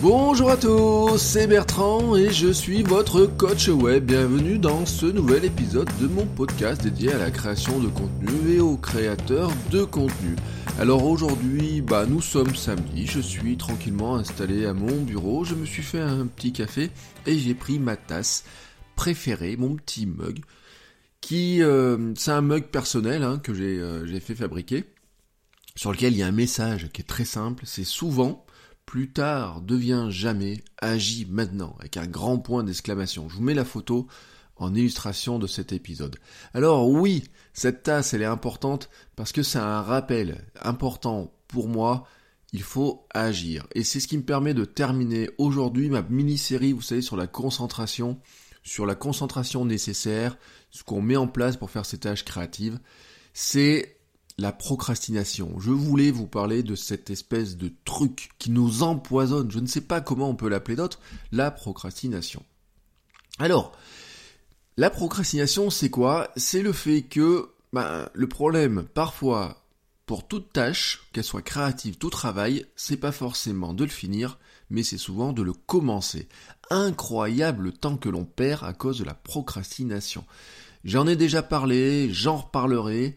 Bonjour à tous, c'est Bertrand et je suis votre coach web. Bienvenue dans ce nouvel épisode de mon podcast dédié à la création de contenu et aux créateurs de contenu. Alors aujourd'hui, bah nous sommes samedi, je suis tranquillement installé à mon bureau, je me suis fait un petit café et j'ai pris ma tasse préférée, mon petit mug, qui euh, c'est un mug personnel hein, que j'ai euh, j'ai fait fabriquer, sur lequel il y a un message qui est très simple, c'est souvent plus tard devient jamais, agis maintenant, avec un grand point d'exclamation. Je vous mets la photo en illustration de cet épisode. Alors oui, cette tasse, elle est importante parce que c'est un rappel important pour moi. Il faut agir. Et c'est ce qui me permet de terminer aujourd'hui ma mini-série, vous savez, sur la concentration, sur la concentration nécessaire, ce qu'on met en place pour faire ces tâches créatives. C'est la procrastination. Je voulais vous parler de cette espèce de truc qui nous empoisonne, je ne sais pas comment on peut l'appeler d'autre, la procrastination. Alors, la procrastination, c'est quoi? C'est le fait que ben, le problème, parfois, pour toute tâche, qu'elle soit créative, tout travail, c'est pas forcément de le finir, mais c'est souvent de le commencer. Incroyable temps que l'on perd à cause de la procrastination. J'en ai déjà parlé, j'en reparlerai.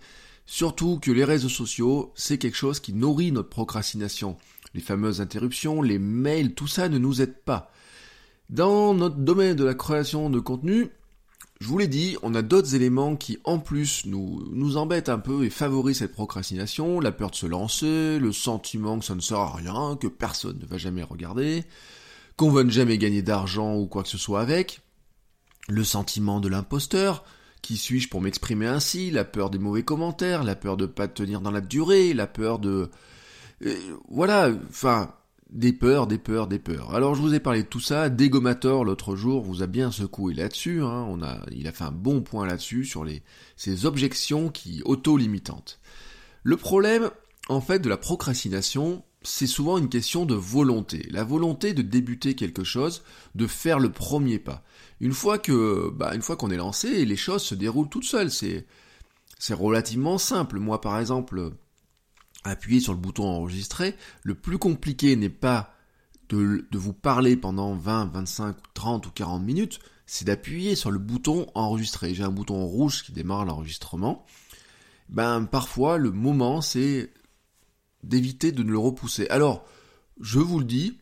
Surtout que les réseaux sociaux, c'est quelque chose qui nourrit notre procrastination. Les fameuses interruptions, les mails, tout ça ne nous aide pas. Dans notre domaine de la création de contenu, je vous l'ai dit, on a d'autres éléments qui en plus nous, embêtent un peu et favorisent cette procrastination, la peur de se lancer, le sentiment que ça ne sert à rien, que personne ne va jamais regarder, qu'on va ne jamais gagner d'argent ou quoi que ce soit avec, le sentiment de l'imposteur, qui suis-je pour m'exprimer ainsi? La peur des mauvais commentaires, la peur de pas tenir dans la durée, la peur de... Euh, voilà, enfin, des peurs, des peurs, des peurs. Alors je vous ai parlé de tout ça, Dégommator l'autre jour vous a bien secoué là-dessus, hein. on a, il a fait un bon point là-dessus sur les, ces objections qui auto-limitantes. Le problème, en fait, de la procrastination, c'est souvent une question de volonté. La volonté de débuter quelque chose, de faire le premier pas. Une fois que, bah, une fois qu'on est lancé, les choses se déroulent toutes seules. C'est, c'est relativement simple. Moi, par exemple, appuyer sur le bouton enregistrer, le plus compliqué n'est pas de, de, vous parler pendant 20, 25, 30 ou 40 minutes, c'est d'appuyer sur le bouton enregistrer. J'ai un bouton rouge qui démarre l'enregistrement. Ben, parfois, le moment, c'est d'éviter de ne le repousser. Alors, je vous le dis,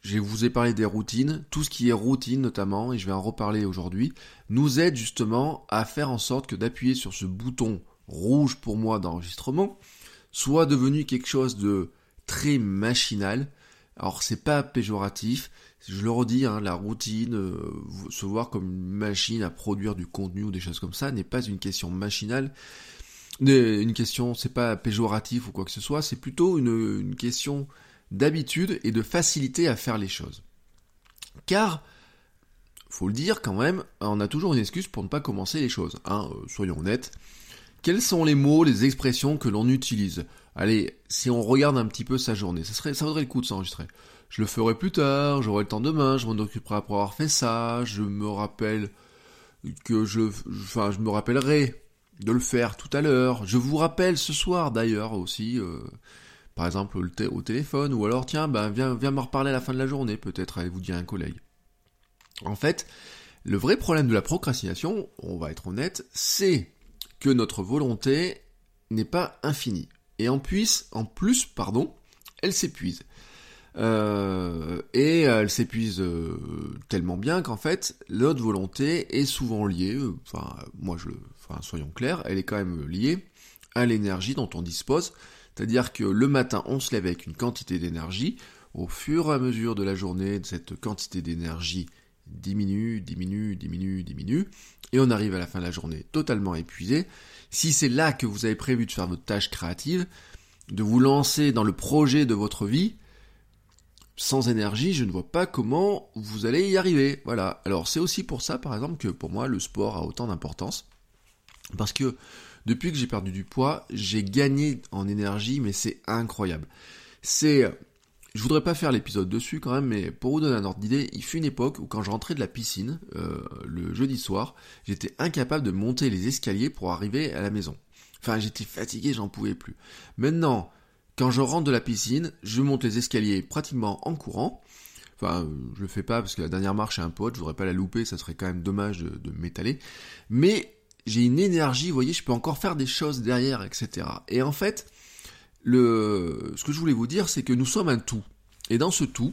je vous ai parlé des routines, tout ce qui est routine notamment, et je vais en reparler aujourd'hui, nous aide justement à faire en sorte que d'appuyer sur ce bouton rouge pour moi d'enregistrement soit devenu quelque chose de très machinal. Alors c'est pas péjoratif, je le redis, hein, la routine, euh, se voir comme une machine à produire du contenu ou des choses comme ça n'est pas une question machinale, une question, c'est pas péjoratif ou quoi que ce soit, c'est plutôt une, une question d'habitude et de facilité à faire les choses. Car, faut le dire quand même, on a toujours une excuse pour ne pas commencer les choses. Hein, euh, soyons honnêtes. Quels sont les mots, les expressions que l'on utilise? Allez, si on regarde un petit peu sa journée, ça, vaudrait le coup de s'enregistrer. Je le ferai plus tard, j'aurai le temps demain, je m'en occuperai après avoir fait ça, je me rappelle que je, enfin, je me rappellerai de le faire tout à l'heure. Je vous rappelle ce soir d'ailleurs aussi, euh, par exemple au, téléphone, ou alors tiens, ben viens, me reparler à la fin de la journée, peut-être, allez vous dire un collègue. En fait, le vrai problème de la procrastination, on va être honnête, c'est que notre volonté n'est pas infinie. Et en plus, en plus, pardon, elle s'épuise. Euh, et elle s'épuise euh, tellement bien qu'en fait, notre volonté est souvent liée, euh, enfin, moi je, enfin, soyons clairs, elle est quand même liée à l'énergie dont on dispose. C'est-à-dire que le matin, on se lève avec une quantité d'énergie. Au fur et à mesure de la journée, cette quantité d'énergie diminue, diminue, diminue, diminue. Et on arrive à la fin de la journée totalement épuisé. Si c'est là que vous avez prévu de faire votre tâche créative, de vous lancer dans le projet de votre vie, sans énergie, je ne vois pas comment vous allez y arriver. Voilà. Alors c'est aussi pour ça, par exemple, que pour moi, le sport a autant d'importance. Parce que depuis que j'ai perdu du poids, j'ai gagné en énergie, mais c'est incroyable. C'est... Je voudrais pas faire l'épisode dessus quand même, mais pour vous donner un ordre d'idée, il fut une époque où quand je rentrais de la piscine, euh, le jeudi soir, j'étais incapable de monter les escaliers pour arriver à la maison. Enfin, j'étais fatigué, j'en pouvais plus. Maintenant, quand je rentre de la piscine, je monte les escaliers pratiquement en courant. Enfin, je le fais pas parce que la dernière marche est un pote, je voudrais pas la louper, ça serait quand même dommage de, de m'étaler. Mais j'ai une énergie, vous voyez, je peux encore faire des choses derrière, etc. Et en fait, ce que je voulais vous dire, c'est que nous sommes un tout. Et dans ce tout,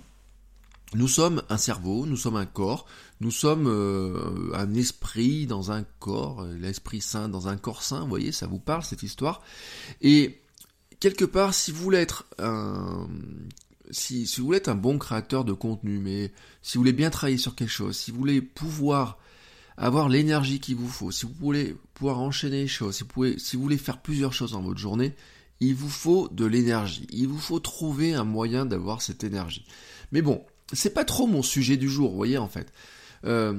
nous sommes un cerveau, nous sommes un corps, nous sommes euh, un esprit dans un corps, l'esprit saint dans un corps saint, vous voyez, ça vous parle cette histoire. Et quelque part, si vous voulez être un, si vous voulez être un bon créateur de contenu, mais si vous voulez bien travailler sur quelque chose, si vous voulez pouvoir avoir l'énergie qu'il vous faut, si vous voulez pouvoir enchaîner les choses, si vous, voulez faire plusieurs choses dans votre journée, il vous faut de l'énergie. Il vous faut trouver un moyen d'avoir cette énergie. Mais bon, c'est pas trop mon sujet du jour, vous voyez en fait. Euh,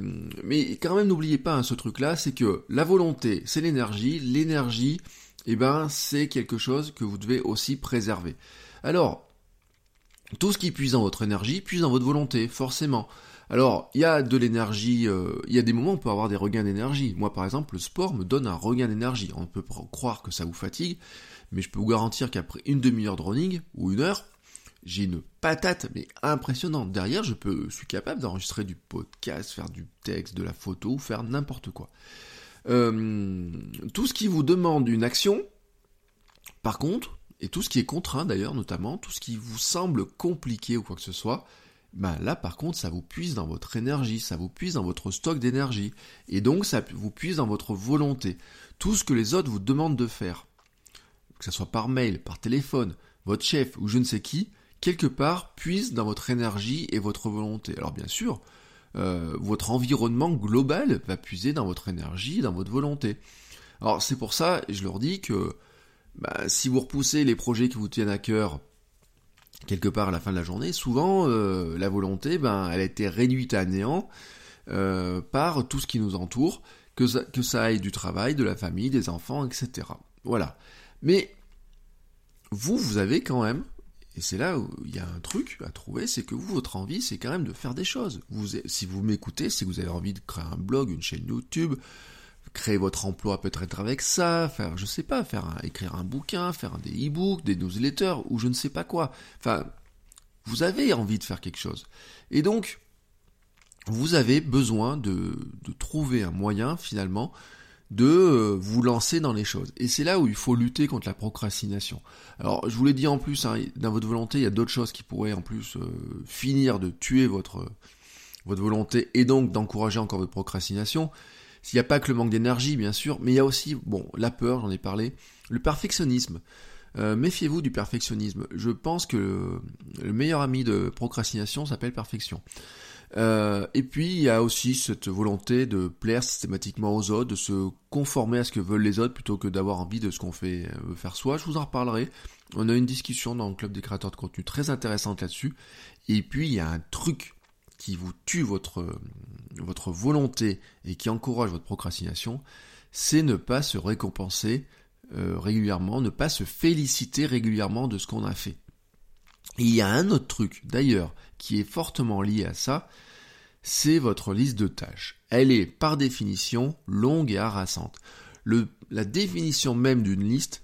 mais quand même n'oubliez pas hein, ce truc-là, c'est que la volonté, c'est l'énergie. L'énergie, eh ben, c'est quelque chose que vous devez aussi préserver. Alors, tout ce qui puise dans votre énergie puise dans votre volonté, forcément. Alors, il y a de l'énergie, euh, il y a des moments où on peut avoir des regains d'énergie. Moi, par exemple, le sport me donne un regain d'énergie. On peut croire que ça vous fatigue, mais je peux vous garantir qu'après une demi-heure de running, ou une heure, j'ai une patate, mais impressionnante. Derrière, je peux, suis capable d'enregistrer du podcast, faire du texte, de la photo, ou faire n'importe quoi. Euh, tout ce qui vous demande une action, par contre, et tout ce qui est contraint d'ailleurs, notamment, tout ce qui vous semble compliqué ou quoi que ce soit, ben là par contre ça vous puise dans votre énergie, ça vous puise dans votre stock d'énergie, et donc ça vous puise dans votre volonté. Tout ce que les autres vous demandent de faire, que ce soit par mail, par téléphone, votre chef ou je ne sais qui, quelque part puise dans votre énergie et votre volonté. Alors bien sûr, euh, votre environnement global va puiser dans votre énergie, dans votre volonté. Alors c'est pour ça, je leur dis que bah, si vous repoussez les projets qui vous tiennent à cœur quelque part à la fin de la journée, souvent euh, la volonté, ben, elle a été réduite à néant euh, par tout ce qui nous entoure, que ça, que ça aille du travail, de la famille, des enfants, etc. Voilà. Mais vous, vous avez quand même, et c'est là où il y a un truc à trouver, c'est que vous, votre envie, c'est quand même de faire des choses. Vous, si vous m'écoutez, si vous avez envie de créer un blog, une chaîne YouTube, créer votre emploi peut-être avec ça, faire, je sais pas, faire écrire un bouquin, faire des e-books, des newsletters, ou je ne sais pas quoi. Enfin, vous avez envie de faire quelque chose. Et donc, vous avez besoin de, de trouver un moyen, finalement, de euh, vous lancer dans les choses. Et c'est là où il faut lutter contre la procrastination. Alors, je vous l'ai dit en plus, hein, dans votre volonté, il y a d'autres choses qui pourraient en plus euh, finir de tuer votre, votre volonté et donc d'encourager encore votre procrastination. S'il n'y a pas que le manque d'énergie, bien sûr, mais il y a aussi, bon, la peur, j'en ai parlé, le perfectionnisme. Euh, méfiez-vous du perfectionnisme. Je pense que le meilleur ami de procrastination s'appelle perfection. Euh, et puis il y a aussi cette volonté de plaire systématiquement aux autres, de se conformer à ce que veulent les autres plutôt que d'avoir envie de ce qu'on fait euh, faire soi. Je vous en reparlerai. On a une discussion dans le club des créateurs de contenu très intéressante là-dessus. Et puis il y a un truc qui vous tue votre, votre volonté et qui encourage votre procrastination, c'est ne pas se récompenser euh, régulièrement, ne pas se féliciter régulièrement de ce qu'on a fait. Il y a un autre truc, d'ailleurs, qui est fortement lié à ça, c'est votre liste de tâches. Elle est par définition longue et harassante. La définition même d'une liste,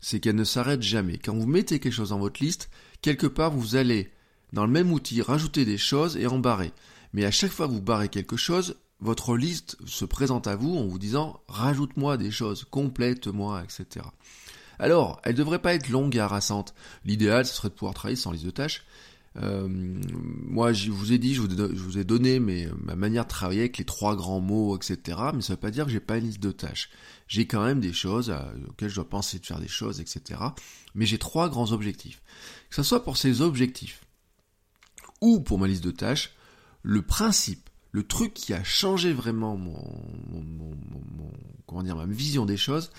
c'est qu'elle ne s'arrête jamais. Quand vous mettez quelque chose dans votre liste, quelque part vous allez, dans le même outil, rajouter des choses et en barrer. Mais à chaque fois que vous barrez quelque chose, votre liste se présente à vous en vous disant rajoute-moi des choses, complète-moi, etc. Alors, elle ne devrait pas être longue et harassante. L'idéal, ce serait de pouvoir travailler sans liste de tâches. Euh, moi, je vous ai dit, je vous, ai donné ma manière de travailler avec les trois grands mots, etc. Mais ça ne veut pas dire que j'ai pas une liste de tâches. J'ai quand même des choses euh, auxquelles je dois penser de faire des choses, etc. Mais j'ai trois grands objectifs. Que ce soit pour ces objectifs ou pour ma liste de tâches, le principe, le truc qui a changé vraiment mon, ma vision des choses,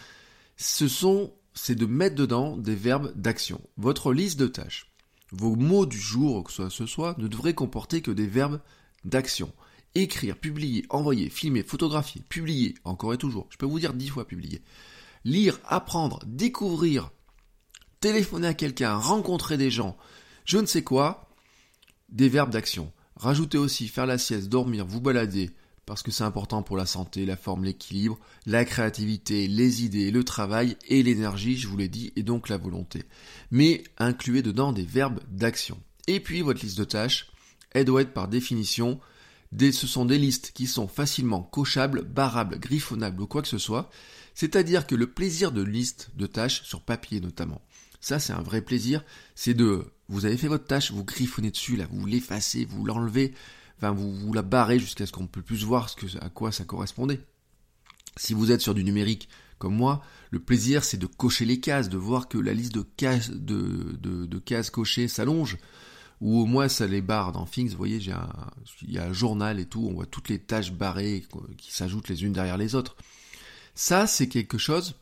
ce sont c'est de mettre dedans des verbes d'action. Votre liste de tâches, vos mots du jour, que ce soit, ne devraient comporter que des verbes d'action. Écrire, publier, envoyer, filmer, photographier, publier, encore et toujours. Je peux vous dire dix fois publier. Lire, apprendre, découvrir, téléphoner à quelqu'un, rencontrer des gens, je ne sais quoi, des verbes d'action. Rajoutez aussi faire la sieste, dormir, vous balader, parce que c'est important pour la santé, la forme, l'équilibre, la créativité, les idées, le travail et l'énergie, je vous l'ai dit, et donc la volonté. Mais incluez dedans des verbes d'action. Et puis votre liste de tâches, elle doit être par définition, ce sont des listes qui sont facilement cochables, barrables, griffonnables ou quoi que ce soit, c'est-à-dire que le plaisir de liste de tâches, sur papier notamment, ça c'est un vrai plaisir, c'est de, vous avez fait votre tâche, vous griffonnez dessus, là, vous l'effacez, vous l'enlevez, enfin vous, la barrez jusqu'à ce qu'on ne peut plus voir à quoi ça correspondait. Si vous êtes sur du numérique comme moi, le plaisir c'est de cocher les cases, de voir que la liste de cases, de, de, cases cochées s'allonge, ou au moins ça les barre dans Things, vous voyez, il y a un journal et tout, on voit toutes les tâches barrées qui s'ajoutent les unes derrière les autres. Ça, c'est quelque chose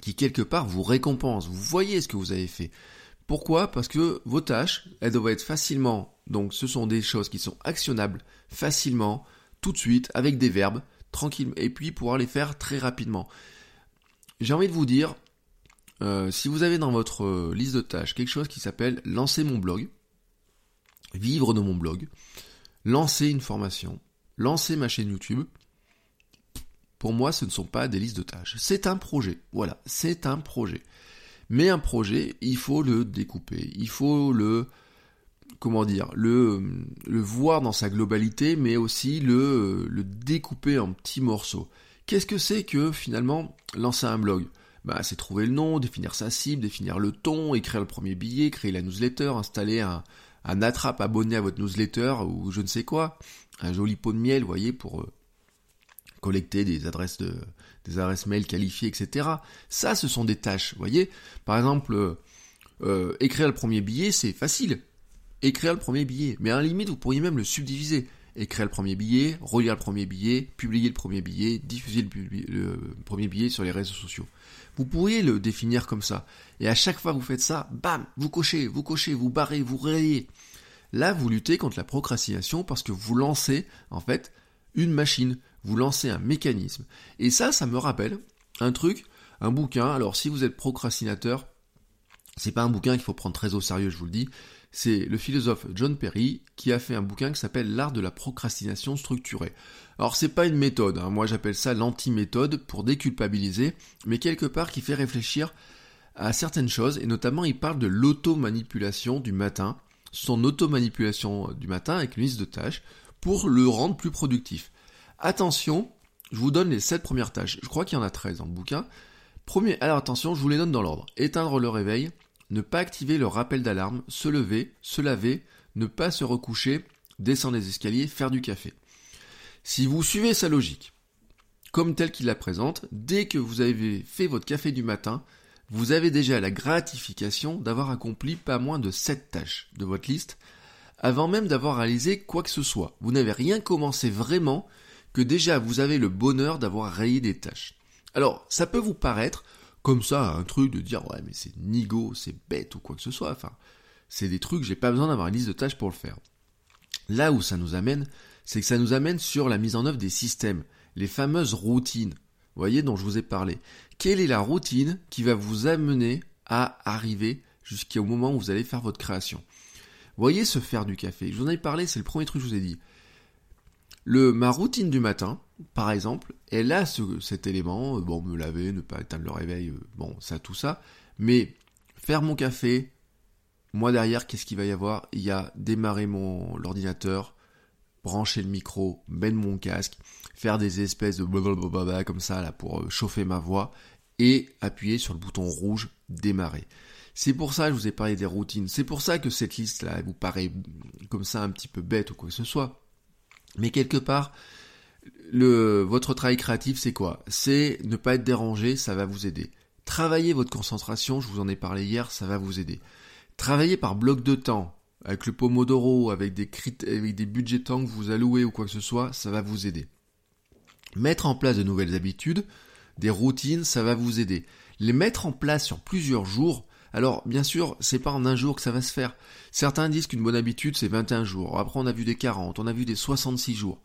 qui quelque part vous récompense, vous voyez ce que vous avez fait. Pourquoi? Parce que vos tâches, elles doivent être facilement, donc ce sont des choses qui sont actionnables facilement, tout de suite, avec des verbes, tranquillement, et puis pouvoir les faire très rapidement. J'ai envie de vous dire, euh, si vous avez dans votre euh, liste de tâches quelque chose qui s'appelle lancer mon blog, vivre de mon blog, lancer une formation, lancer ma chaîne YouTube, pour moi ce ne sont pas des listes de tâches. C'est un projet. Voilà, c'est un projet. Mais un projet, il faut le découper, il faut le comment dire, le, le voir dans sa globalité, mais aussi le, le découper en petits morceaux. Qu'est-ce que c'est que finalement lancer un blog? Bah, c'est trouver le nom, définir sa cible, définir le ton, écrire le premier billet, créer la newsletter, installer un, un attrape abonné à votre newsletter ou je ne sais quoi, un joli pot de miel, vous voyez, pour euh, collecter des adresses de, des adresses mail qualifiées, etc. Ça, ce sont des tâches, vous voyez. Par exemple, euh, euh, écrire le premier billet, c'est facile. Écrire le premier billet. Mais à la limite, vous pourriez même le subdiviser. Écrire le premier billet, relire le premier billet, publier le premier billet, diffuser le, premier billet sur les réseaux sociaux. Vous pourriez le définir comme ça. Et à chaque fois que vous faites ça, bam, vous cochez, vous cochez, vous barrez, vous rayez. Là, vous luttez contre la procrastination parce que vous lancez, en fait, une machine vous lancez un mécanisme. Et ça, ça me rappelle un truc, un bouquin. Alors si vous êtes procrastinateur, c'est pas un bouquin qu'il faut prendre très au sérieux, je vous le dis. C'est le philosophe John Perry qui a fait un bouquin qui s'appelle L'art de la procrastination structurée. Alors c'est pas une méthode, hein. moi j'appelle ça l'anti-méthode pour déculpabiliser, mais quelque part qui fait réfléchir à certaines choses, et notamment il parle de l'auto-manipulation du matin, son auto-manipulation du matin avec une liste de tâches, pour le rendre plus productif. Attention, je vous donne les 7 premières tâches. Je crois qu'il y en a 13 dans le bouquin. Premier, alors attention, je vous les donne dans l'ordre. Éteindre le réveil, ne pas activer le rappel d'alarme, se lever, se laver, ne pas se recoucher, descendre les escaliers, faire du café. Si vous suivez sa logique, comme telle qu'il la présente, dès que vous avez fait votre café du matin, vous avez déjà la gratification d'avoir accompli pas moins de 7 tâches de votre liste, avant même d'avoir réalisé quoi que ce soit. Vous n'avez rien commencé vraiment que déjà vous avez le bonheur d'avoir rayé des tâches. Alors, ça peut vous paraître comme ça un truc de dire ouais mais c'est nigo, c'est bête ou quoi que ce soit. Enfin, c'est des trucs, j'ai pas besoin d'avoir une liste de tâches pour le faire. Là où ça nous amène, c'est que ça nous amène sur la mise en œuvre des systèmes, les fameuses routines. Vous voyez dont je vous ai parlé. Quelle est la routine qui va vous amener à arriver jusqu'au moment où vous allez faire votre création? Voyez se faire du café. Je vous en ai parlé, c'est le premier truc que je vous ai dit. Le, ma routine du matin, par exemple, elle a ce, cet élément, euh, bon, me laver, ne pas éteindre le réveil, euh, bon, ça, tout ça, mais faire mon café, moi derrière, qu'est-ce qu'il va y avoir? Il y a démarrer mon l'ordinateur, brancher le micro, mettre mon casque, faire des espèces de blablabla comme ça là pour euh, chauffer ma voix et appuyer sur le bouton rouge démarrer. C'est pour ça que je vous ai parlé des routines. C'est pour ça que cette liste là vous paraît comme ça un petit peu bête ou quoi que ce soit. Mais quelque part, votre travail créatif, c'est quoi? C'est ne pas être dérangé, ça va vous aider. Travailler votre concentration, je vous en ai parlé hier, ça va vous aider. Travailler par bloc de temps, avec le Pomodoro, avec des, avec des budgets temps que vous allouez ou quoi que ce soit, ça va vous aider. Mettre en place de nouvelles habitudes, des routines, ça va vous aider. Les mettre en place sur plusieurs jours, alors, bien sûr, c'est pas en un jour que ça va se faire. Certains disent qu'une bonne habitude, c'est 21 jours. Après, on a vu des 40, on a vu des 66 jours.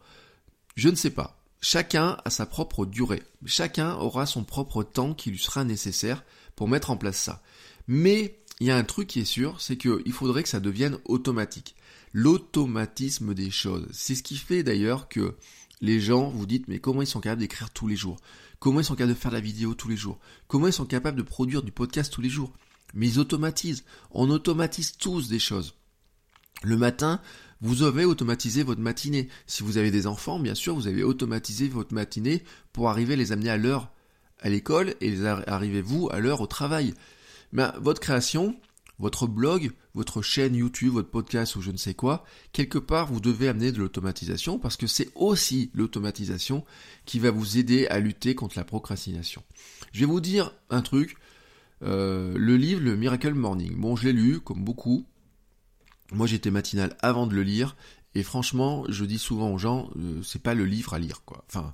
Je ne sais pas. Chacun a sa propre durée. Chacun aura son propre temps qui lui sera nécessaire pour mettre en place ça. Mais, il y a un truc qui est sûr, c'est qu'il faudrait que ça devienne automatique. L'automatisme des choses. C'est ce qui fait d'ailleurs que les gens vous dites mais comment ils sont capables d'écrire tous les jours? Comment ils sont capables de faire la vidéo tous les jours? Comment ils sont capables de produire du podcast tous les jours? Mais ils automatisent. On automatise tous des choses. Le matin, vous avez automatisé votre matinée. Si vous avez des enfants, bien sûr, vous avez automatisé votre matinée pour arriver à les amener à l'heure à l'école et les arriver vous à l'heure au travail. Mais votre création, votre blog, votre chaîne YouTube, votre podcast ou je ne sais quoi, quelque part vous devez amener de l'automatisation parce que c'est aussi l'automatisation qui va vous aider à lutter contre la procrastination. Je vais vous dire un truc, euh, le livre, le Miracle Morning. Bon, je l'ai lu, comme beaucoup. Moi, j'étais matinal avant de le lire. Et franchement, je dis souvent aux gens, euh, c'est pas le livre à lire, quoi. Enfin,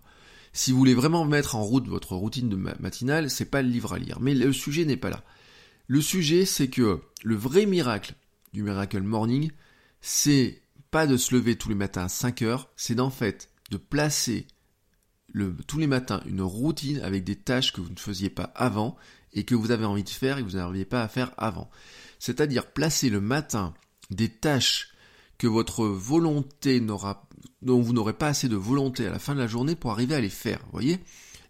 si vous voulez vraiment mettre en route votre routine de matinale, c'est pas le livre à lire. Mais le sujet n'est pas là. Le sujet, c'est que le vrai miracle du Miracle Morning, c'est pas de se lever tous les matins à 5 heures, c'est d'en fait de placer tous les matins une routine avec des tâches que vous ne faisiez pas avant et que vous avez envie de faire et que vous n'arriviez pas à faire avant. C'est-à-dire placer le matin des tâches que votre volonté n'aura, dont vous n'aurez pas assez de volonté à la fin de la journée pour arriver à les faire, voyez?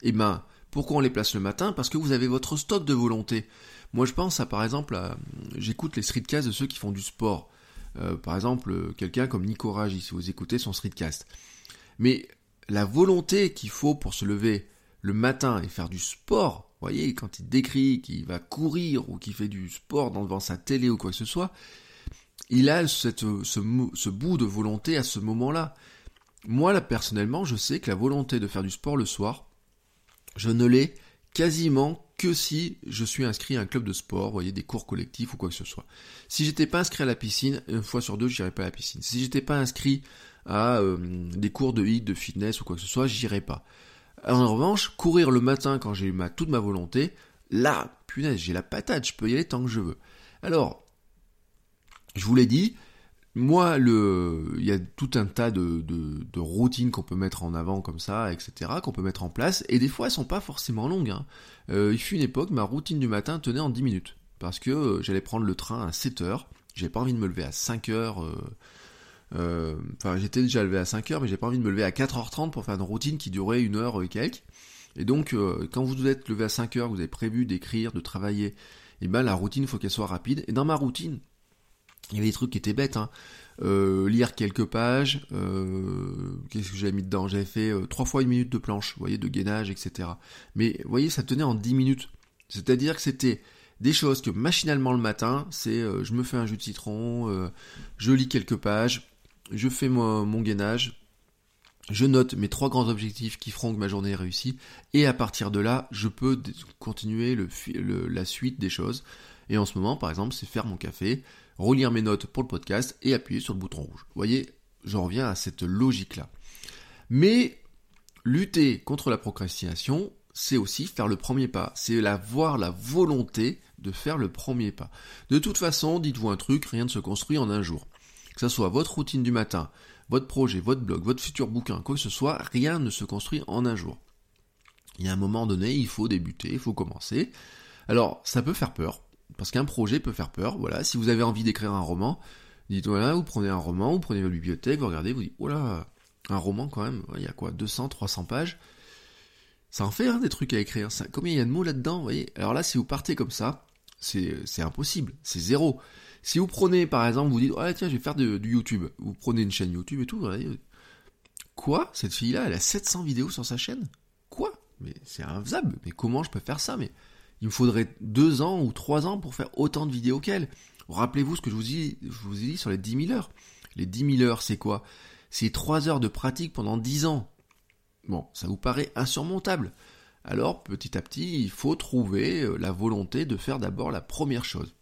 Eh ben, pourquoi on les place le matin? Parce que vous avez votre stock de volonté. Moi, je pense à, par exemple, à, j'écoute les streetcasts de ceux qui font du sport. Euh, par exemple, quelqu'un comme Nico Raji, si vous écoutez son streetcast. Mais la volonté qu'il faut pour se lever le matin et faire du sport, vous voyez, quand il décrit qu'il va courir ou qu'il fait du sport devant sa télé ou quoi que ce soit, il a ce bout de volonté à ce moment-là. Moi, là, personnellement, je sais que la volonté de faire du sport le soir, je ne l'ai quasiment que si je suis inscrit à un club de sport, vous voyez, des cours collectifs ou quoi que ce soit. Si j'étais pas inscrit à la piscine, une fois sur deux, j'irais pas à la piscine. Si j'étais pas inscrit à euh, des cours de hit, de fitness ou quoi que ce soit, j'irais pas. En revanche, courir le matin quand j'ai ma, toute ma volonté, là, punaise, j'ai la patate, je peux y aller tant que je veux. Alors, je vous l'ai dit, moi, le, il y a tout un tas de, de, routines qu'on peut mettre en avant comme ça, etc., qu'on peut mettre en place, et des fois, elles sont pas forcément longues. Hein. Euh, il fut une époque, ma routine du matin tenait en 10 minutes, parce que euh, j'allais prendre le train à 7 heures, j'avais pas envie de me lever à 5 heures, euh, enfin, j'étais déjà levé à 5h, mais j'ai pas envie de me lever à 4h30 pour faire une routine qui durait une heure et quelques. Et donc, euh, quand vous êtes levé à 5h, vous avez prévu d'écrire, de travailler, et eh ben la routine, faut qu'elle soit rapide. Et dans ma routine, il y avait des trucs qui étaient bêtes. Hein. Euh, lire quelques pages. Qu'est-ce que j'avais mis dedans? J'avais fait trois fois une minute de planche, vous voyez, de gainage, etc. Mais vous voyez, ça tenait en 10 minutes. C'est-à-dire que c'était des choses que machinalement le matin, c'est je me fais un jus de citron, je lis quelques pages, je fais mon, gainage, je note mes trois grands objectifs qui feront que ma journée est réussie, et à partir de là, je peux continuer la suite des choses. Et en ce moment, par exemple, c'est faire mon café, relire mes notes pour le podcast et appuyer sur le bouton rouge. Vous voyez, j'en reviens à cette logique-là. Mais lutter contre la procrastination, c'est aussi faire le premier pas. C'est avoir la volonté de faire le premier pas. De toute façon, dites-vous un truc, rien ne se construit en un jour que ce soit votre routine du matin, votre projet, votre blog, votre futur bouquin, quoi que ce soit, rien ne se construit en un jour. Il y a un moment donné, il faut débuter, il faut commencer. Alors, ça peut faire peur, parce qu'un projet peut faire peur. Voilà, si vous avez envie d'écrire un roman, dites voilà, vous prenez un roman, vous prenez votre bibliothèque, vous regardez, vous dites, oh un roman quand même, il y a quoi, 200, 300 pages? Ça en fait hein, des trucs à écrire. combien il y a de mots là-dedans, vous voyez? Alors là, si vous partez comme ça, c'est impossible, c'est zéro. Si vous prenez, par exemple, vous dites, oh tiens, je vais faire du YouTube. Vous prenez une chaîne YouTube et tout, vous quoi? Cette fille-là, elle a 700 vidéos sur sa chaîne? Quoi? Mais c'est infaisable. Mais comment je peux faire ça? Mais il me faudrait deux ans ou trois ans pour faire autant de vidéos qu'elle. Rappelez-vous ce que je vous, ai, je vous ai dit sur les 10 000 heures. Les 10 000 heures, c'est quoi? C'est trois heures de pratique pendant 10 ans. Bon, ça vous paraît insurmontable. Alors, petit à petit, il faut trouver euh, la volonté de faire d'abord la première chose.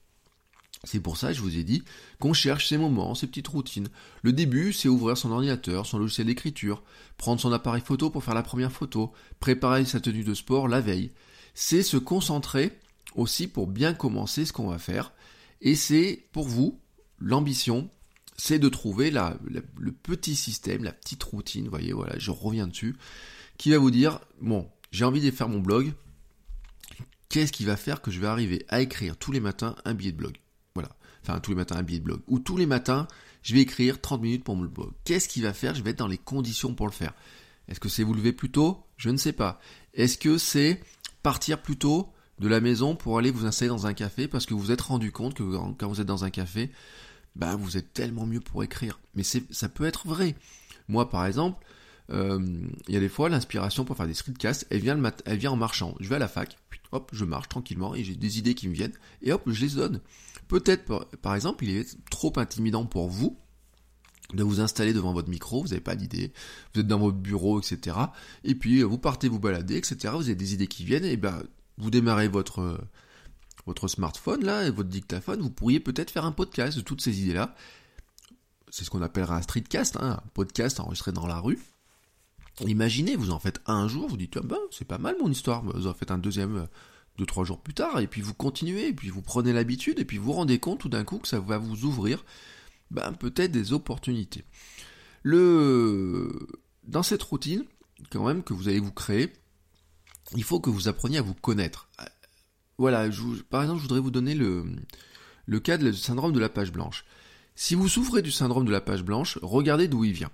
C'est pour ça je vous ai dit qu'on cherche ces moments, ces petites routines. Le début, c'est ouvrir son ordinateur, son logiciel d'écriture, prendre son appareil photo pour faire la première photo, préparer sa tenue de sport la veille. c'est se concentrer aussi pour bien commencer ce qu'on va faire. Et c'est pour vous, l'ambition, c'est de trouver le petit système, la petite routine, vous voyez, voilà, je reviens dessus, qui va vous dire, bon, j'ai envie de faire mon blog, qu'est-ce qui va faire que je vais arriver à écrire tous les matins un billet de blog? Voilà, enfin tous les matins un billet de blog, ou tous les matins, je vais écrire 30 minutes pour mon blog. Qu'est-ce qui va faire Je vais être dans les conditions pour le faire? Est-ce que c'est vous lever plus tôt? Je ne sais pas. Est-ce que c'est partir plus tôt de la maison pour aller vous installer dans un café parce que vous vous êtes rendu compte que quand vous êtes dans un café, bah vous êtes tellement mieux pour écrire. Mais ça peut être vrai. Moi par exemple, il y a des fois l'inspiration pour faire des streetcasts, elle vient le mat elle vient en marchant. Je vais à la fac, puis hop, je marche tranquillement et j'ai des idées qui me viennent et hop, je les donne. Peut-être par exemple, il est trop intimidant pour vous de vous installer devant votre micro, vous n'avez pas d'idée, vous êtes dans votre bureau, etc. Et puis vous partez vous balader, etc. Vous avez des idées qui viennent, et ben vous démarrez votre votre smartphone là et votre dictaphone, vous pourriez peut-être faire un podcast de toutes ces idées-là. C'est ce qu'on appellera un streetcast, hein, un podcast enregistré dans la rue. Imaginez, vous en faites un jour, vous dites ah ben c'est pas mal mon histoire, vous en faites un deuxième euh, deux trois jours plus tard, et puis vous continuez, et puis vous prenez l'habitude, et puis vous vous rendez compte tout d'un coup que ça va vous ouvrir ben, peut-être des opportunités. Le dans cette routine, quand même que vous allez vous créer, il faut que vous appreniez à vous connaître. Voilà, je par exemple, je voudrais vous donner le, le cas du syndrome de la page blanche. Si vous souffrez du syndrome de la page blanche, regardez d'où il vient.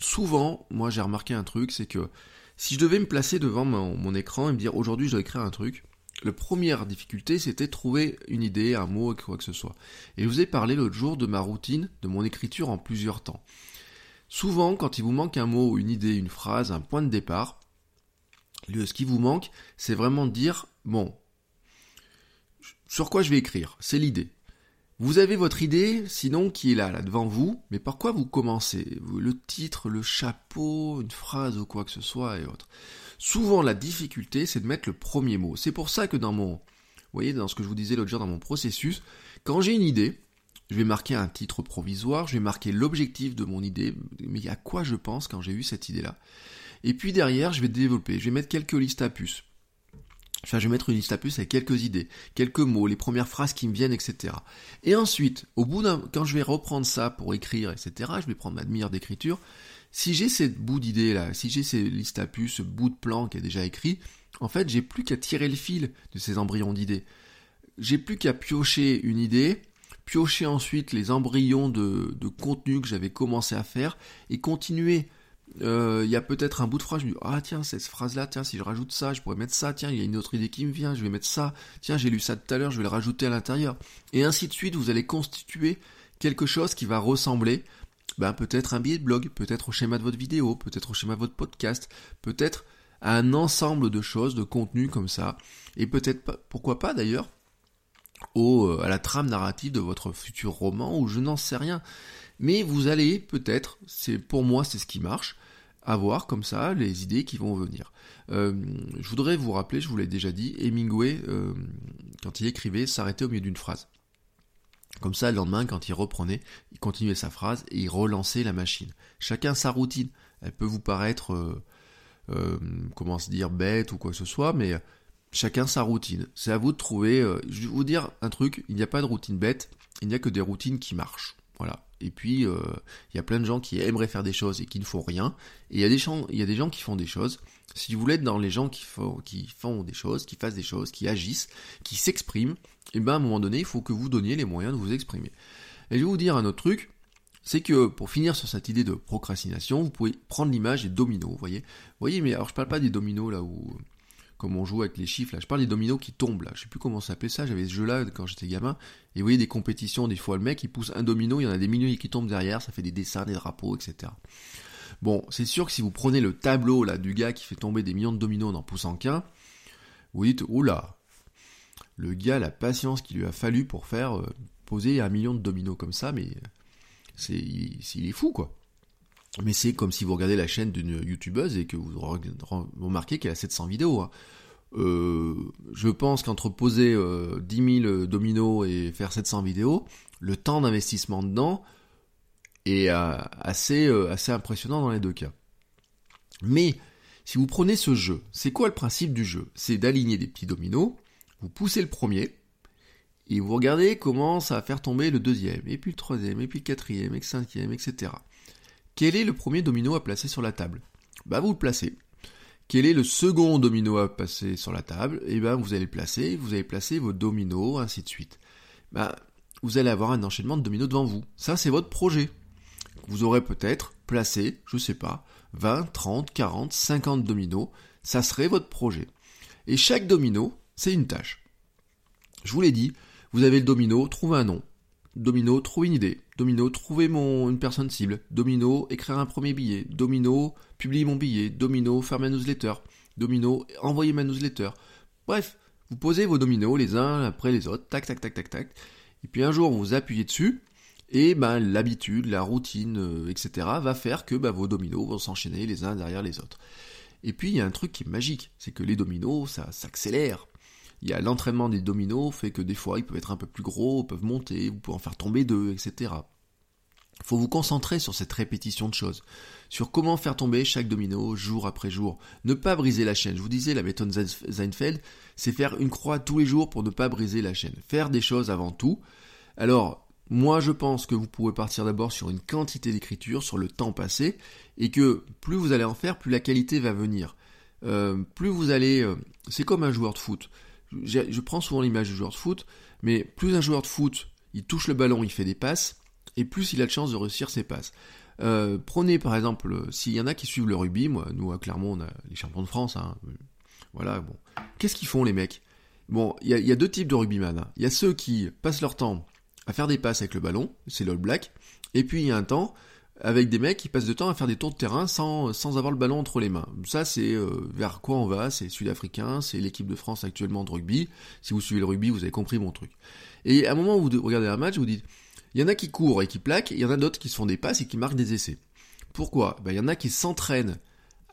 Souvent, moi j'ai remarqué un truc, c'est que si je devais me placer devant mon, écran et me dire aujourd'hui je dois écrire un truc, la première difficulté c'était trouver une idée, un mot, quoi que ce soit. Et je vous ai parlé l'autre jour de ma routine, de mon écriture en plusieurs temps. Souvent, quand il vous manque un mot, une idée, une phrase, un point de départ, ce qui vous manque, c'est vraiment de dire, bon, sur quoi je vais écrire? C'est l'idée. Vous avez votre idée, sinon qui est là, là devant vous, mais par quoi vous commencez? Le titre, le chapeau, une phrase ou quoi que ce soit et autres. Souvent la difficulté, c'est de mettre le premier mot. C'est pour ça que dans mon, vous voyez, dans ce que je vous disais l'autre jour dans mon processus, quand j'ai une idée, je vais marquer un titre provisoire, je vais marquer l'objectif de mon idée, mais à quoi je pense quand j'ai eu cette idée-là? Et puis derrière, je vais développer, je vais mettre quelques listes à puces. Je vais mettre une liste à puces avec quelques idées, quelques mots, les premières phrases qui me viennent, etc. Et ensuite, au bout d'un, quand je vais reprendre ça pour écrire, etc., je vais prendre ma demi-heure d'écriture. Si j'ai cette bout d'idées là, si j'ai ces listes à puces, ce bout de plan qui est déjà écrit, en fait, j'ai plus qu'à tirer le fil de ces embryons d'idées. J'ai plus qu'à piocher une idée, piocher ensuite les embryons de, de contenu que j'avais commencé à faire et continuer euh, il y a peut-être un bout de phrase, je me dis, ah tiens, cette phrase-là, tiens, si je rajoute ça, je pourrais mettre ça, tiens, il y a une autre idée qui me vient, je vais mettre ça, tiens, j'ai lu ça tout à l'heure, je vais le rajouter à l'intérieur. Et ainsi de suite, vous allez constituer quelque chose qui va ressembler, ben, peut-être un billet de blog, peut-être au schéma de votre vidéo, peut-être au schéma de votre podcast, peut-être à un ensemble de choses, de contenus comme ça, et peut-être, pourquoi pas d'ailleurs, au, euh, à la trame narrative de votre futur roman, ou je n'en sais rien. Mais vous allez peut-être, c'est pour moi c'est ce qui marche, avoir comme ça les idées qui vont venir. Euh, je voudrais vous rappeler, je vous l'ai déjà dit, Hemingway, euh, quand il écrivait, s'arrêtait au milieu d'une phrase. Comme ça, le lendemain, quand il reprenait, il continuait sa phrase et il relançait la machine. Chacun sa routine. Elle peut vous paraître, euh, comment se dire, bête ou quoi que ce soit, mais chacun sa routine. C'est à vous de trouver. je vais vous dire un truc, il n'y a pas de routine bête, il n'y a que des routines qui marchent. Voilà. Et puis, euh, il y a plein de gens qui aimeraient faire des choses et qui ne font rien. Et il y a des gens, qui font des choses. Si vous voulez être dans les gens qui font, des choses, qui fassent des choses, qui agissent, qui s'expriment, et eh ben à un moment donné, il faut que vous donniez les moyens de vous exprimer. Et je vais vous dire un autre truc, c'est que pour finir sur cette idée de procrastination, vous pouvez prendre l'image des dominos, vous voyez. Vous voyez, mais alors je parle pas des dominos là où comme on joue avec les chiffres, là. Je parle des dominos qui tombent, là. Je sais plus comment ça s'appelait ça. J'avais ce jeu-là quand j'étais gamin. Et vous voyez des compétitions, des fois le mec, il pousse un domino, il y en a des milliers qui tombent derrière, ça fait des dessins, des drapeaux, etc. Bon, c'est sûr que si vous prenez le tableau, là, du gars qui fait tomber des millions de dominos en poussant qu'un, vous dites, oula, le gars, la patience qu'il lui a fallu pour faire euh, poser un million de dominos comme ça, mais c'est, il est fou, quoi. Mais c'est comme si vous regardez la chaîne d'une youtubeuse et que vous remarquez qu'elle a 700 vidéos. Hein. Euh, je pense qu'entre poser euh, 10 000 dominos et faire 700 vidéos, le temps d'investissement dedans est euh, assez, euh, assez impressionnant dans les deux cas. Mais Si vous prenez ce jeu, c'est quoi le principe du jeu? C'est d'aligner des petits dominos, vous poussez le premier, et vous regardez comment ça va faire tomber le deuxième, et puis le troisième, et puis le quatrième, et le cinquième, etc. Quel est le premier domino à placer sur la table? Bah vous le placez. Quel est le second domino à passer sur la table? Eh ben vous allez le placer, vous allez placer vos dominos, ainsi de suite. Bah, vous allez avoir un enchaînement de dominos devant vous. Ça c'est votre projet. Vous aurez peut-être placé, je sais pas, 20, 30, 40, 50 dominos, ça serait votre projet. Et chaque domino, c'est une tâche. Je vous l'ai dit, vous avez le domino, trouvez un nom. Domino, trouver une idée. Domino, trouver mon, une personne cible. Domino, écrire un premier billet. Domino, publier mon billet. Domino, faire ma newsletter. Domino, envoyer ma newsletter. Bref, vous posez vos dominos les uns après les autres, tac, tac, tac, tac, tac. Et puis un jour, vous appuyez dessus, et ben l'habitude, la routine, euh, etc. va faire que ben, vos dominos vont s'enchaîner les uns derrière les autres. Et puis il y a un truc qui est magique, c'est que les dominos, ça s'accélère. Il y a l'entraînement des dominos, fait que des fois ils peuvent être un peu plus gros, peuvent monter, vous pouvez en faire tomber deux, etc. Faut vous concentrer sur cette répétition de choses, sur comment faire tomber chaque domino jour après jour. Ne pas briser la chaîne. Je vous disais, la méthode Seinfeld, c'est faire une croix tous les jours pour ne pas briser la chaîne. Faire des choses avant tout. Alors, moi, je pense que vous pouvez partir d'abord sur une quantité d'écriture, sur le temps passé, et que plus vous allez en faire, plus la qualité va venir. Euh, plus vous allez... Euh, c'est comme un joueur de foot je prends souvent l'image du joueur de foot, mais plus un joueur de foot, il touche le ballon, il fait des passes, et plus il a de chance de réussir ses passes. Euh, prenez par exemple, s'il y en a qui suivent le rugby, moi, nous à Clermont, on a les champions de France, hein, voilà, bon. Qu'est-ce qu'ils font les mecs? Bon, il y, a deux types de rugbyman. Hein. Il y a ceux qui passent leur temps à faire des passes avec le ballon, c'est l'All Black, et puis il y a un temps, avec des mecs qui passent de temps à faire des tours de terrain sans, sans avoir le ballon entre les mains. Ça, c'est euh, vers quoi on va, c'est sud-africain, c'est l'équipe de France actuellement de rugby. Si vous suivez le rugby, vous avez compris mon truc. Et à un moment où vous regardez un match, vous dites, il y en a qui courent et qui plaquent, il y en a d'autres qui se font des passes et qui marquent des essais. Pourquoi? Ben, Il y en a qui s'entraînent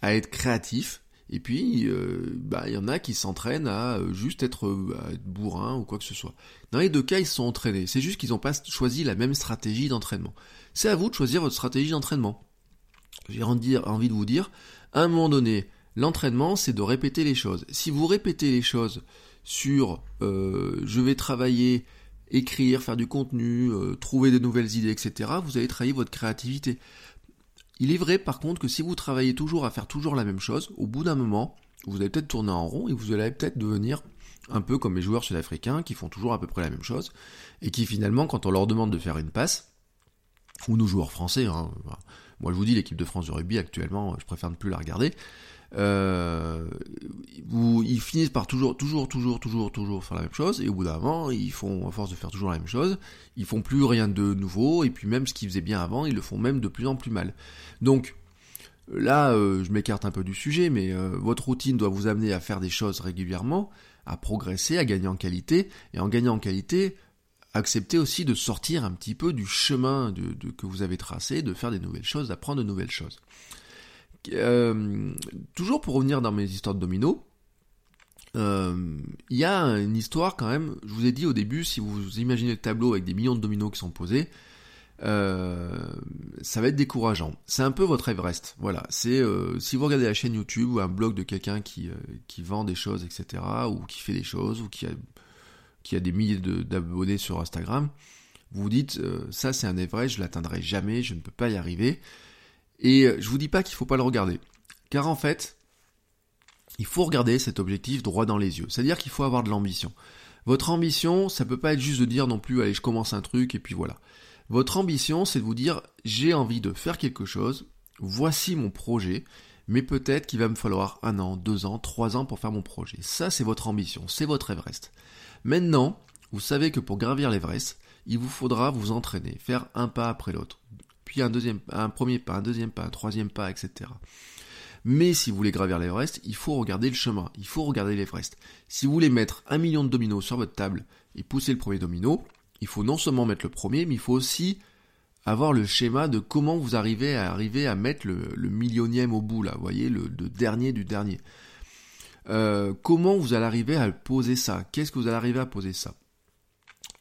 à être créatifs, et puis, euh, bah, il y en a qui s'entraînent à euh, juste être, à être bourrin ou quoi que ce soit. Dans les deux cas, ils se sont entraînés. C'est juste qu'ils n'ont pas choisi la même stratégie d'entraînement. C'est à vous de choisir votre stratégie d'entraînement. J'ai envie de vous dire, à un moment donné, l'entraînement, c'est de répéter les choses. Si vous répétez les choses sur euh, je vais travailler, écrire, faire du contenu, euh, trouver de nouvelles idées, etc., vous allez travailler votre créativité. Il est vrai par contre que si vous travaillez toujours à faire toujours la même chose, au bout d'un moment, vous allez peut-être tourner en rond et vous allez peut-être devenir un peu comme les joueurs sud-africains qui font toujours à peu près la même chose et qui finalement, quand on leur demande de faire une passe, ou nos joueurs français. Hein. Moi, je vous dis, l'équipe de France de rugby actuellement, je préfère ne plus la regarder. Euh, ils finissent par toujours, toujours, toujours, toujours, toujours faire la même chose, et au bout d'un moment, ils font, à force de faire toujours la même chose, ils font plus rien de nouveau, et puis même ce qu'ils faisaient bien avant, ils le font même de plus en plus mal. Donc, là, euh, je m'écarte un peu du sujet, mais euh, votre routine doit vous amener à faire des choses régulièrement, à progresser, à gagner en qualité, et en gagnant en qualité, accepter aussi de sortir un petit peu du chemin que vous avez tracé, de faire des nouvelles choses, d'apprendre de nouvelles choses. Euh, toujours pour revenir dans mes histoires de dominos, euh, il y a une histoire quand même, je vous ai dit au début, si vous imaginez le tableau avec des millions de dominos qui sont posés, euh, ça va être décourageant. C'est un peu votre Everest. Voilà. C'est si vous regardez la chaîne YouTube ou un blog de quelqu'un qui, vend des choses, etc., ou qui fait des choses, ou qui a des milliers d'abonnés sur Instagram, vous vous dites, ça c'est un Everest, je l'atteindrai jamais, je ne peux pas y arriver. Et euh, je vous dis pas qu'il faut pas le regarder. Car en fait, il faut regarder cet objectif droit dans les yeux. C'est-à-dire qu'il faut avoir de l'ambition. Votre ambition, ça peut pas être juste de dire non plus, allez, je commence un truc et puis voilà. Votre ambition, c'est de vous dire, j'ai envie de faire quelque chose, voici mon projet, mais peut-être qu'il va me falloir un an, deux ans, trois ans pour faire mon projet. Ça, c'est votre ambition, c'est votre Everest. Maintenant, vous savez que pour gravir l'Everest, il vous faudra vous entraîner, faire un pas après l'autre, puis un deuxième, un premier pas, un deuxième pas, un troisième pas, etc. Mais si vous voulez gravir l'Everest, il faut regarder le chemin, il faut regarder l'Everest. Si vous voulez mettre un million de dominos sur votre table et pousser le premier domino, il faut non seulement mettre le premier, mais il faut aussi avoir le schéma de comment vous arrivez à arriver à mettre le, millionième au bout là, vous voyez, le dernier du dernier. Euh, comment vous allez arriver à poser ça? Qu'est-ce que vous allez arriver à poser ça?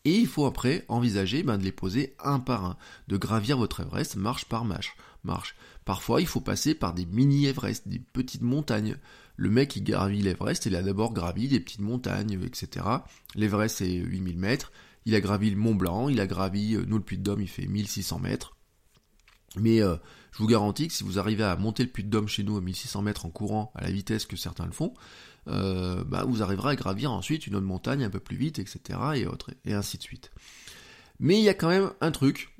Et il faut après envisager ben, de les poser un par un, de gravir votre Everest marche par marche. marche. Parfois, il faut passer par des mini-Everest, des petites montagnes. Le mec, il gravit l'Everest, il a d'abord gravi des petites montagnes, etc. L'Everest, c'est 8000 mètres. Il a gravi le Mont Blanc, il a gravi, euh, nous, le Puy de Dôme, il fait 1600 mètres. Mais euh, je vous garantis que si vous arrivez à monter le Puy de Dôme chez nous à 1600 mètres en courant, à la vitesse que certains le font, euh, bah, vous arriverez à gravir ensuite une autre montagne un peu plus vite, etc. et autres, et ainsi de suite. Mais il y a quand même un truc,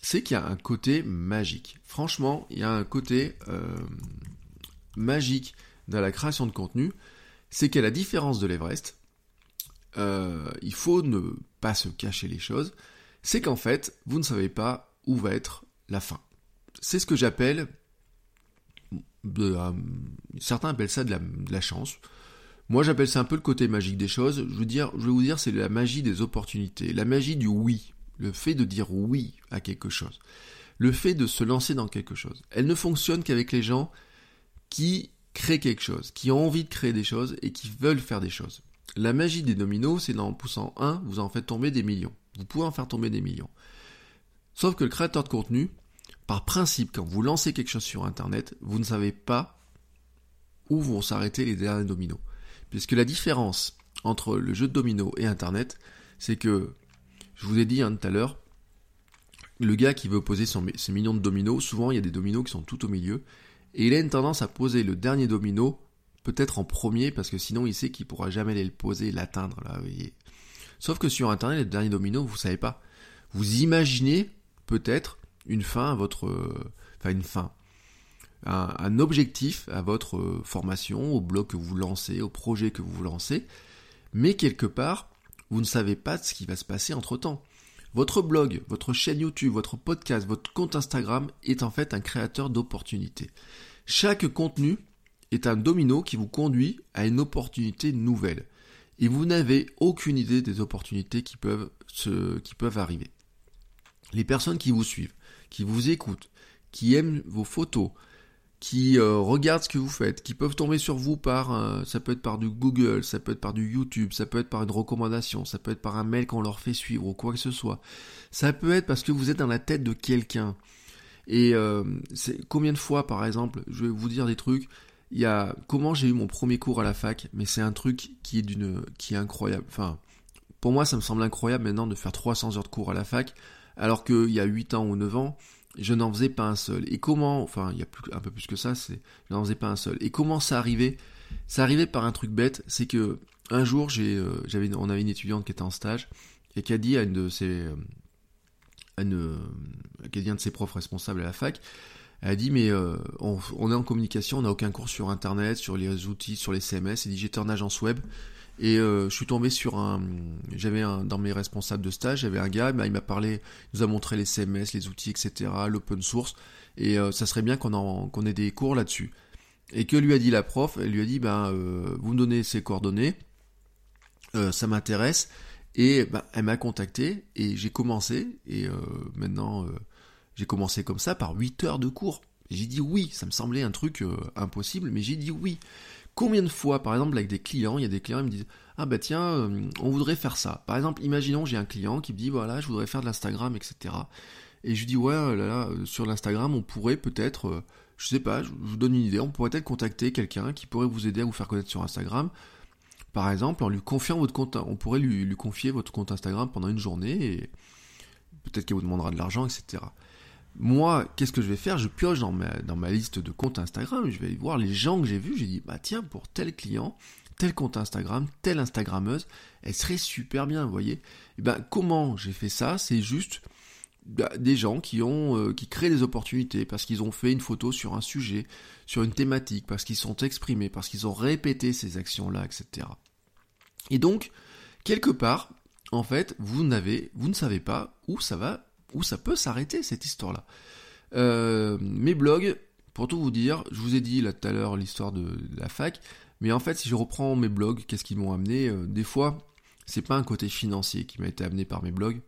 c'est qu'il y a un côté magique. Franchement, il y a un côté euh, magique dans la création de contenu, c'est qu'à la différence de l'Everest, il faut ne pas se cacher les choses, c'est qu'en fait, vous ne savez pas où va être la fin. C'est ce que j'appelle, certains appellent ça de la chance, moi, j'appelle ça un peu le côté magique des choses. Je veux dire, je vais vous dire, c'est la magie des opportunités, la magie du oui, le fait de dire oui à quelque chose, le fait de se lancer dans quelque chose. Elle ne fonctionne qu'avec les gens qui créent quelque chose, qui ont envie de créer des choses et qui veulent faire des choses. La magie des dominos, c'est en poussant un, vous en faites tomber des millions. Vous pouvez en faire tomber des millions. Sauf que le créateur de contenu, par principe, quand vous lancez quelque chose sur Internet, vous ne savez pas où vont s'arrêter les derniers dominos. Puisque la différence entre le jeu de domino et Internet, c'est que, je vous ai dit hein, tout à l'heure, le gars qui veut poser ses millions de dominos, souvent il y a des dominos qui sont tout au milieu, et il a une tendance à poser le dernier domino peut-être en premier, parce que sinon il sait qu'il pourra jamais aller le poser, l'atteindre, là, Sauf que sur Internet, le dernier domino, vous savez pas. Vous imaginez peut-être une fin à votre, enfin une fin, un, objectif à votre euh, formation, au blog que vous lancez, au projet que vous lancez, mais quelque part, vous ne savez pas ce qui va se passer entre temps. Votre blog, votre chaîne YouTube, votre podcast, votre compte Instagram est en fait un créateur d'opportunités. Chaque contenu est un domino qui vous conduit à une opportunité nouvelle. Et vous n'avez aucune idée des opportunités qui peuvent, se, qui peuvent arriver. Les personnes qui vous suivent, qui vous écoutent, qui aiment vos photos, qui euh, regardent ce que vous faites, qui peuvent tomber sur vous par, euh, ça peut être par du Google, ça peut être par du YouTube, ça peut être par une recommandation, ça peut être par un mail qu'on leur fait suivre ou quoi que ce soit. Ça peut être parce que vous êtes dans la tête de quelqu'un. Et euh, combien de fois, par exemple, je vais vous dire des trucs. Il y a comment j'ai eu mon premier cours à la fac, mais c'est un truc qui est d'une, qui est incroyable. Enfin, pour moi, ça me semble incroyable maintenant de faire 300 heures de cours à la fac, alors qu'il y a 8 ans ou 9 ans, je n'en faisais pas un seul. Et comment, enfin, il y a plus, un peu plus que ça, c'est, je n'en faisais pas un seul. Et comment ça arrivait? Ça arrivait par un truc bête, c'est que un jour, j'ai, euh, j'avais, on avait une étudiante qui était en stage et qui a dit à une de ses, euh, à une, euh, de ses profs responsables à la fac, elle a dit mais on, on, est en communication, on n'a aucun cours sur internet, sur les outils, sur les CMS. Elle dit j'étais en agence web et euh, je suis tombé sur un, j'avais un dans mes responsables de stage, j'avais un gars, bah, il m'a parlé, il nous a montré les CMS, les outils, etc., l'open source, et euh, ça serait bien qu'on ait des cours là-dessus. Et que lui a dit la prof Elle lui a dit, ben, euh, vous me donnez ses coordonnées, ça m'intéresse, et ben, elle m'a contacté et j'ai commencé, et maintenant j'ai commencé comme ça par 8 heures de cours. J'ai dit oui, ça me semblait un truc impossible, mais j'ai dit oui. Combien de fois, par exemple, avec des clients, il y a des clients qui me disent Ah bah tiens, euh, on voudrait faire ça. Par exemple, imaginons j'ai un client qui me dit voilà, je voudrais faire de l'Instagram, etc. Et je lui dis ouais, là, là euh, sur l'Instagram, on pourrait peut-être, euh, je sais pas, je vous donne une idée, on pourrait peut-être contacter quelqu'un qui pourrait vous aider à vous faire connaître sur Instagram. Par exemple, en lui confiant votre compte, on pourrait lui, lui confier votre compte Instagram pendant une journée et peut-être qu'il vous demandera de l'argent, etc moi, qu'est-ce que je vais faire? Je pioche dans ma, liste de comptes Instagram, je vais voir les gens que j'ai vus, j'ai dit, bah tiens, pour tel client, tel compte Instagram, telle Instagrammeuse, elle serait super bien, vous voyez. Et eh ben comment j'ai fait ça? C'est juste bah, des gens qui ont euh, qui créent des opportunités parce qu'ils ont fait une photo sur un sujet, sur une thématique, parce qu'ils sont exprimés, parce qu'ils ont répété ces actions-là, etc. Et donc, quelque part, en fait, vous n'avez, vous ne savez pas où ça va où ça peut s'arrêter cette histoire-là. Euh, mes blogs, pour tout vous dire, je vous ai dit là tout à l'heure l'histoire de, la fac, mais en fait si je reprends mes blogs, qu'est-ce qu'ils m'ont amené euh, Des fois, c'est pas un côté financier qui m'a été amené par mes blogs.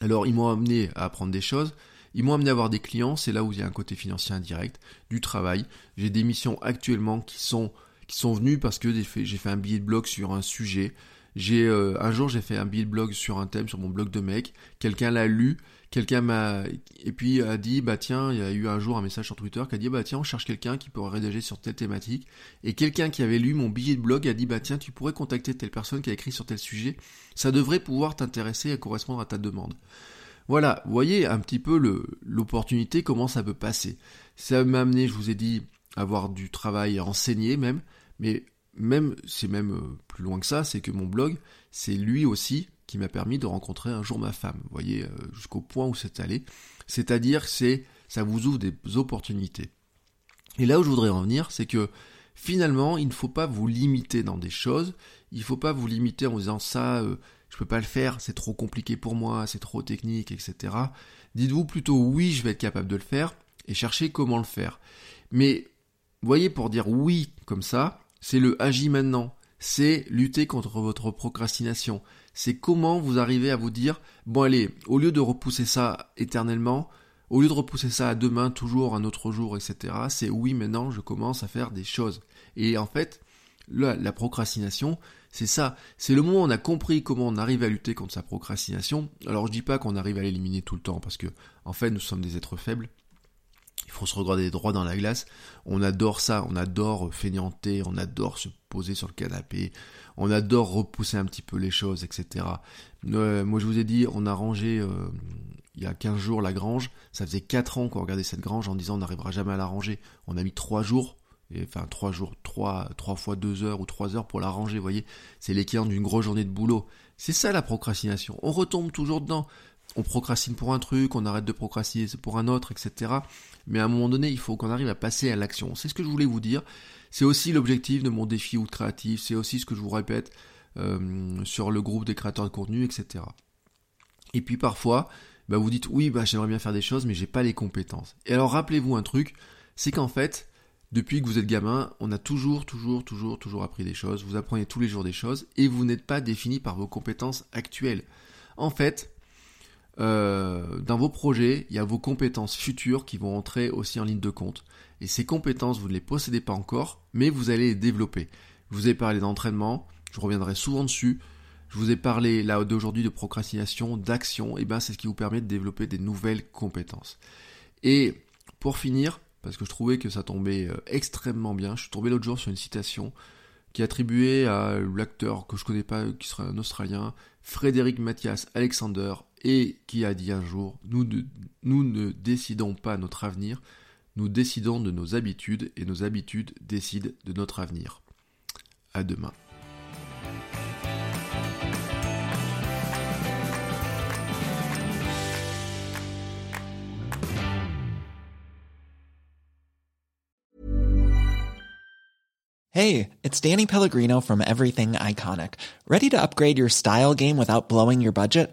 Alors ils m'ont amené à apprendre des choses, ils m'ont amené à avoir des clients, c'est là où il y a un côté financier indirect, du travail. J'ai des missions actuellement qui sont qui sont venues parce que j'ai fait, fait un billet de blog sur un sujet, J'ai euh, un jour j'ai fait un billet blog sur un thème sur mon blog de mec, quelqu'un l'a lu, quelqu'un m'a et puis a dit bah tiens, il y a eu un jour un message sur Twitter qui a dit bah tiens, on cherche quelqu'un qui pourrait rédiger sur telle thématique et quelqu'un qui avait lu mon billet de blog a dit bah tiens, tu pourrais contacter telle personne qui a écrit sur tel sujet, ça devrait pouvoir t'intéresser et correspondre à ta demande. Voilà, voyez un petit peu l'opportunité, comment ça peut passer. Ça m'a amené, je vous ai dit, à avoir du travail à enseigner même, mais même, c'est même euh, plus loin que ça, c'est que mon blog, c'est lui aussi qui m'a permis de rencontrer un jour ma femme. Vous voyez, euh, jusqu'au point où c'est allé. C'est-à-dire, c'est, ça vous ouvre des opportunités. Et là où je voudrais en venir, c'est que finalement, il ne faut pas vous limiter dans des choses. Il ne faut pas vous limiter en disant ça, euh, je peux pas le faire, c'est trop compliqué pour moi, c'est trop technique, etc. Dites-vous plutôt oui, je vais être capable de le faire et cherchez comment le faire. Mais, voyez, pour dire oui comme ça, c'est le agis maintenant. C'est lutter contre votre procrastination. C'est comment vous arrivez à vous dire, bon allez, au lieu de repousser ça éternellement, au lieu de repousser ça à demain, toujours un autre jour, etc., c'est oui, maintenant je commence à faire des choses. Et en fait, la, la procrastination, c'est ça. C'est le moment où on a compris comment on arrive à lutter contre sa procrastination. Alors je dis pas qu'on arrive à l'éliminer tout le temps, parce que en fait nous sommes des êtres faibles, faut se regarder droit dans la glace. On adore ça, on adore feignanter, on adore se poser sur le canapé, on adore repousser un petit peu les choses, etc. Euh, moi je vous ai dit, on a rangé euh, il y a 15 jours la grange, ça faisait 4 ans qu'on regardait cette grange en disant on n'arrivera jamais à la ranger. On a mis 3 jours, enfin 3 jours, 3, 3 fois 2 heures ou 3 heures pour la ranger, vous voyez. C'est l'équivalent d'une grosse journée de boulot. C'est ça la procrastination. On retombe toujours dedans on procrastine pour un truc, on arrête de procrastiner pour un autre, etc. Mais à un moment donné, il faut qu'on arrive à passer à l'action. C'est ce que je voulais vous dire. C'est aussi l'objectif de mon défi ou de créatif. C'est aussi ce que je vous répète euh, sur le groupe des créateurs de contenu, etc. Et puis parfois, bah vous dites oui, bah j'aimerais bien faire des choses, mais j'ai pas les compétences. Et alors rappelez-vous un truc, c'est qu'en fait, depuis que vous êtes gamin, on a toujours, toujours, toujours, toujours appris des choses. Vous apprenez tous les jours des choses et vous n'êtes pas défini par vos compétences actuelles. En fait, euh, dans vos projets, il y a vos compétences futures qui vont entrer aussi en ligne de compte. Et ces compétences, vous ne les possédez pas encore, mais vous allez les développer. Je vous ai parlé d'entraînement, je reviendrai souvent dessus. Je vous ai parlé là d'aujourd'hui de procrastination, d'action, et ben c'est ce qui vous permet de développer des nouvelles compétences. Et pour finir, parce que je trouvais que ça tombait euh, extrêmement bien, je suis tombé l'autre jour sur une citation qui est attribuée à l'acteur que je connais pas, qui serait un Australien, Frédéric Mathias Alexander, et qui a dit un jour, nous ne, décidons pas notre avenir, nous décidons de nos habitudes et nos habitudes décident de notre avenir. À demain. Hey, it's Danny Pellegrino from Everything Iconic. Ready to upgrade your style game without blowing your budget?